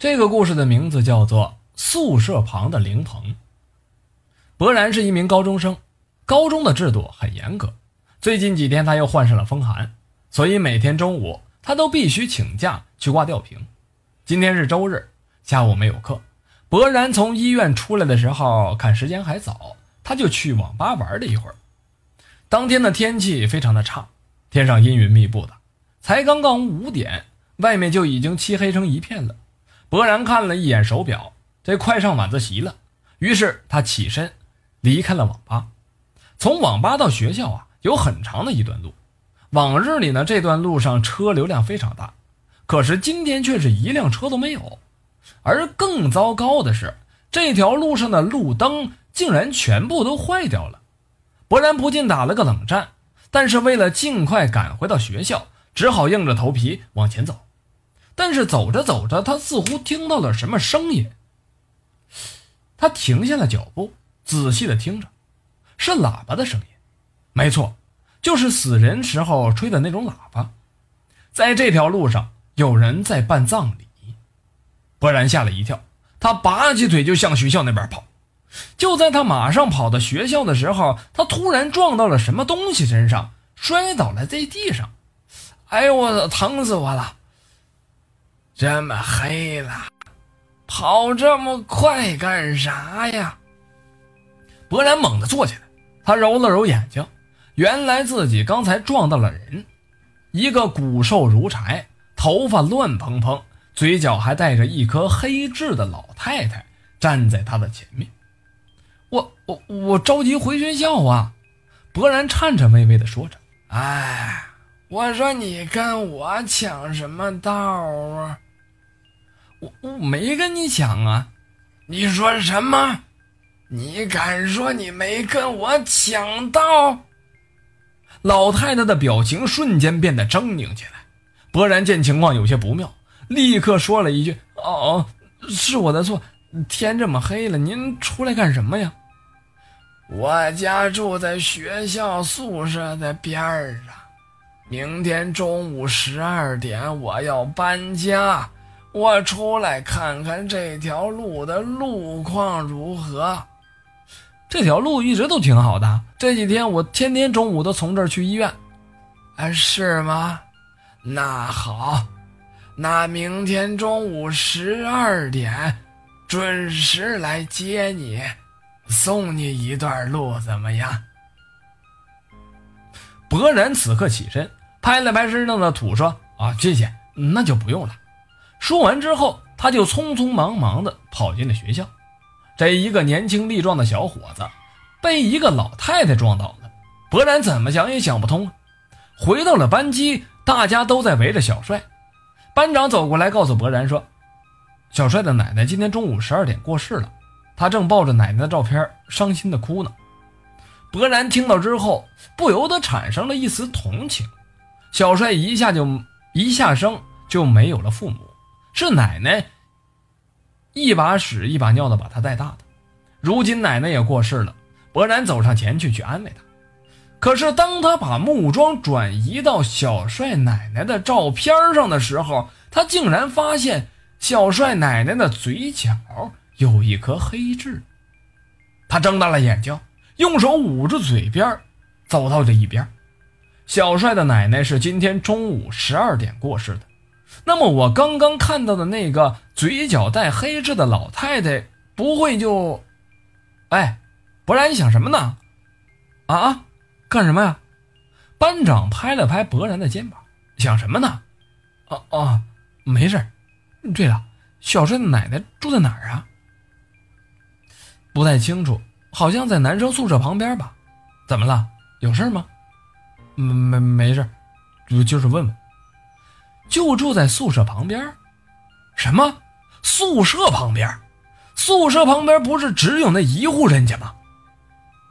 这个故事的名字叫做《宿舍旁的灵棚》。博然是一名高中生，高中的制度很严格。最近几天他又患上了风寒，所以每天中午他都必须请假去挂吊瓶。今天是周日，下午没有课。博然从医院出来的时候，看时间还早，他就去网吧玩了一会儿。当天的天气非常的差，天上阴云密布的，才刚刚五点，外面就已经漆黑成一片了。博然看了一眼手表，这快上晚自习了。于是他起身离开了网吧。从网吧到学校啊，有很长的一段路。往日里呢，这段路上车流量非常大，可是今天却是一辆车都没有。而更糟糕的是，这条路上的路灯竟然全部都坏掉了。博然不禁打了个冷战，但是为了尽快赶回到学校，只好硬着头皮往前走。但是走着走着，他似乎听到了什么声音。他停下了脚步，仔细的听着，是喇叭的声音。没错，就是死人时候吹的那种喇叭。在这条路上，有人在办葬礼。柏然吓了一跳，他拔起腿就向学校那边跑。就在他马上跑到学校的时候，他突然撞到了什么东西身上，摔倒了在地上。哎呦，我疼死我了！这么黑了，跑这么快干啥呀？博然猛地坐起来，他揉了揉眼睛，原来自己刚才撞到了人，一个骨瘦如柴、头发乱蓬蓬、嘴角还带着一颗黑痣的老太太站在他的前面。我我我着急回学校啊！博然颤颤巍巍地说着：“哎，我说你跟我抢什么道啊？”我我没跟你抢啊！你说什么？你敢说你没跟我抢到？老太太的表情瞬间变得狰狞起来。博然见情况有些不妙，立刻说了一句：“哦，是我的错。天这么黑了，您出来干什么呀？”我家住在学校宿舍的边儿上，明天中午十二点我要搬家。我出来看看这条路的路况如何。这条路一直都挺好的，这几天我天天中午都从这儿去医院。啊，是吗？那好，那明天中午十二点准时来接你，送你一段路，怎么样？博然此刻起身，拍了拍身上的土，说：“啊，谢谢，那就不用了。”说完之后，他就匆匆忙忙地跑进了学校。这一个年轻力壮的小伙子被一个老太太撞倒了，博然怎么想也想不通。回到了班级，大家都在围着小帅。班长走过来告诉博然说：“小帅的奶奶今天中午十二点过世了，他正抱着奶奶的照片，伤心地哭呢。”博然听到之后，不由得产生了一丝同情。小帅一下就一下生就没有了父母。是奶奶一把屎一把尿的把他带大的，如今奶奶也过世了，柏然走上前去去安慰他。可是当他把木桩转移到小帅奶奶的照片上的时候，他竟然发现小帅奶奶的嘴角有一颗黑痣。他睁大了眼睛，用手捂住嘴边，走到这一边。小帅的奶奶是今天中午十二点过世的。那么我刚刚看到的那个嘴角带黑痣的老太太，不会就……哎，不然你想什么呢？啊啊，干什么呀？班长拍了拍博然的肩膀，想什么呢？哦哦，没事。对了，小帅的奶奶住在哪儿啊？不太清楚，好像在男生宿舍旁边吧？怎么了？有事吗？没没事，就是问问。就住在宿舍旁边，什么？宿舍旁边？宿舍旁边不是只有那一户人家吗？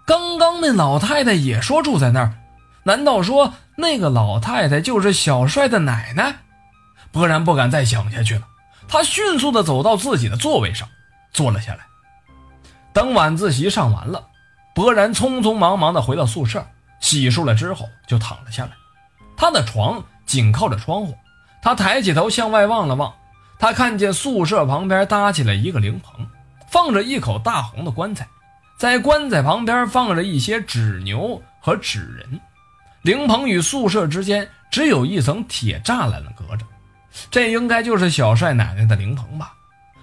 刚刚那老太太也说住在那儿，难道说那个老太太就是小帅的奶奶？柏然不敢再想下去了，他迅速的走到自己的座位上，坐了下来。等晚自习上完了，柏然匆匆忙忙的回到宿舍，洗漱了之后就躺了下来。他的床紧靠着窗户。他抬起头向外望了望，他看见宿舍旁边搭起了一个灵棚，放着一口大红的棺材，在棺材旁边放着一些纸牛和纸人。灵棚与宿舍之间只有一层铁栅栏隔着，这应该就是小帅奶奶的灵棚吧？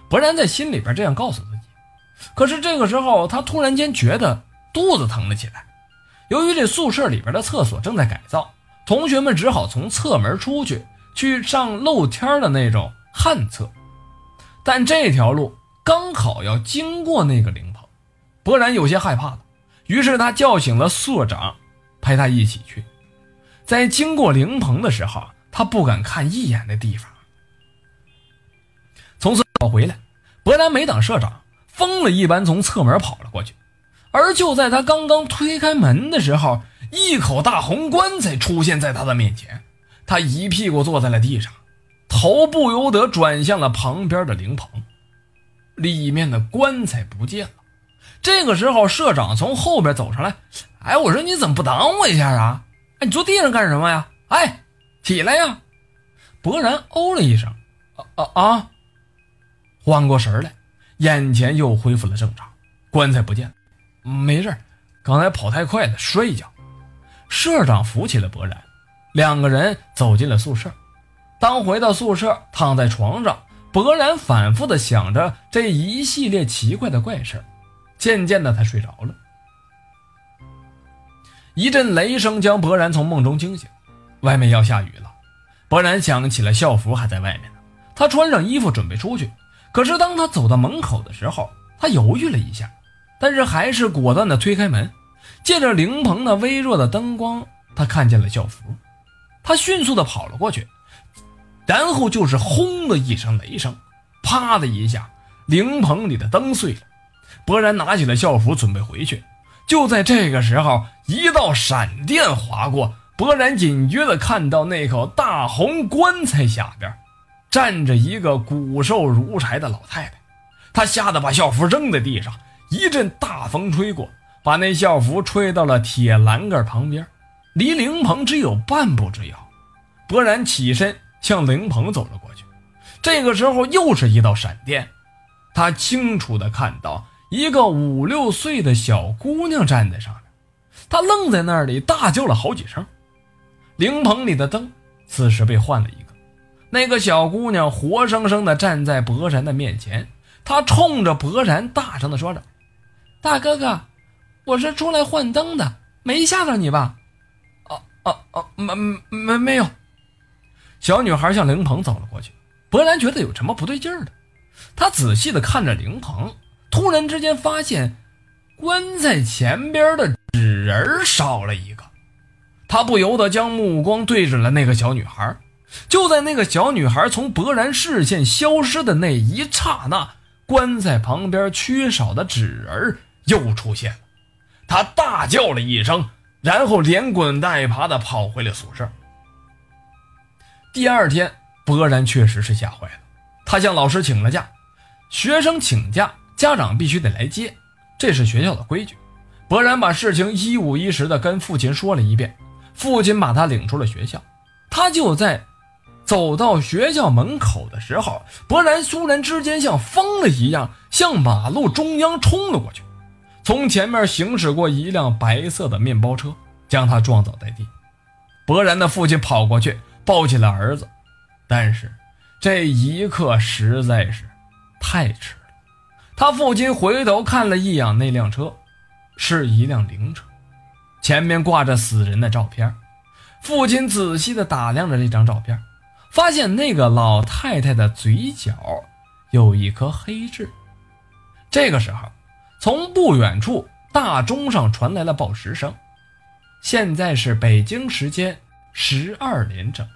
博然在心里边这样告诉自己。可是这个时候，他突然间觉得肚子疼了起来。由于这宿舍里边的厕所正在改造，同学们只好从侧门出去，去上露天的那种旱厕。但这条路刚好要经过那个灵棚，博然有些害怕了。于是他叫醒了宿长，陪他一起去。在经过灵棚的时候，他不敢看一眼的地方。从厕所回来，博然没等社长。疯了一般从侧门跑了过去，而就在他刚刚推开门的时候，一口大红棺材出现在他的面前，他一屁股坐在了地上，头不由得转向了旁边的灵棚，里面的棺材不见了。这个时候，社长从后边走上来，哎，我说你怎么不挡我一下啊？哎，你坐地上干什么呀？哎，起来呀！博然哦了一声，啊啊啊！缓过神来。眼前又恢复了正常，棺材不见了，没事刚才跑太快了，摔一跤。社长扶起了博然，两个人走进了宿舍。当回到宿舍，躺在床上，博然反复的想着这一系列奇怪的怪事渐渐的，他睡着了。一阵雷声将博然从梦中惊醒，外面要下雨了。博然想起了校服还在外面呢，他穿上衣服准备出去。可是当他走到门口的时候，他犹豫了一下，但是还是果断地推开门。借着灵棚那微弱的灯光，他看见了校服。他迅速地跑了过去，然后就是轰的一声雷声，啪的一下，灵棚里的灯碎了。博然拿起了校服准备回去，就在这个时候，一道闪电划过，博然隐约地看到那口大红棺材下边。站着一个骨瘦如柴的老太太，她吓得把校服扔在地上，一阵大风吹过，把那校服吹到了铁栏杆旁边，离灵棚只有半步之遥。博然起身向灵棚走了过去，这个时候又是一道闪电，他清楚的看到一个五六岁的小姑娘站在上面，他愣在那里，大叫了好几声。灵棚里的灯此时被换了一个。那个小姑娘活生生的站在博然的面前，她冲着博然大声地说着：“大哥哥，我是出来换灯的，没吓到你吧？”“哦哦，没没没有。”小女孩向灵棚走了过去。博然觉得有什么不对劲儿的，他仔细的看着灵棚，突然之间发现棺材前边的纸人少了一个，他不由得将目光对准了那个小女孩。就在那个小女孩从博然视线消失的那一刹那，棺材旁边缺少的纸人又出现了。他大叫了一声，然后连滚带爬地跑回了宿舍。第二天，博然确实是吓坏了，他向老师请了假。学生请假，家长必须得来接，这是学校的规矩。博然把事情一五一十地跟父亲说了一遍，父亲把他领出了学校。他就在。走到学校门口的时候，博然突然之间像疯了一样，向马路中央冲了过去。从前面行驶过一辆白色的面包车，将他撞倒在地。勃然的父亲跑过去抱起了儿子，但是这一刻实在是太迟了。他父亲回头看了一眼那辆车，是一辆灵车，前面挂着死人的照片。父亲仔细地打量着这张照片。发现那个老太太的嘴角有一颗黑痣。这个时候，从不远处大钟上传来了报时声。现在是北京时间十二点整。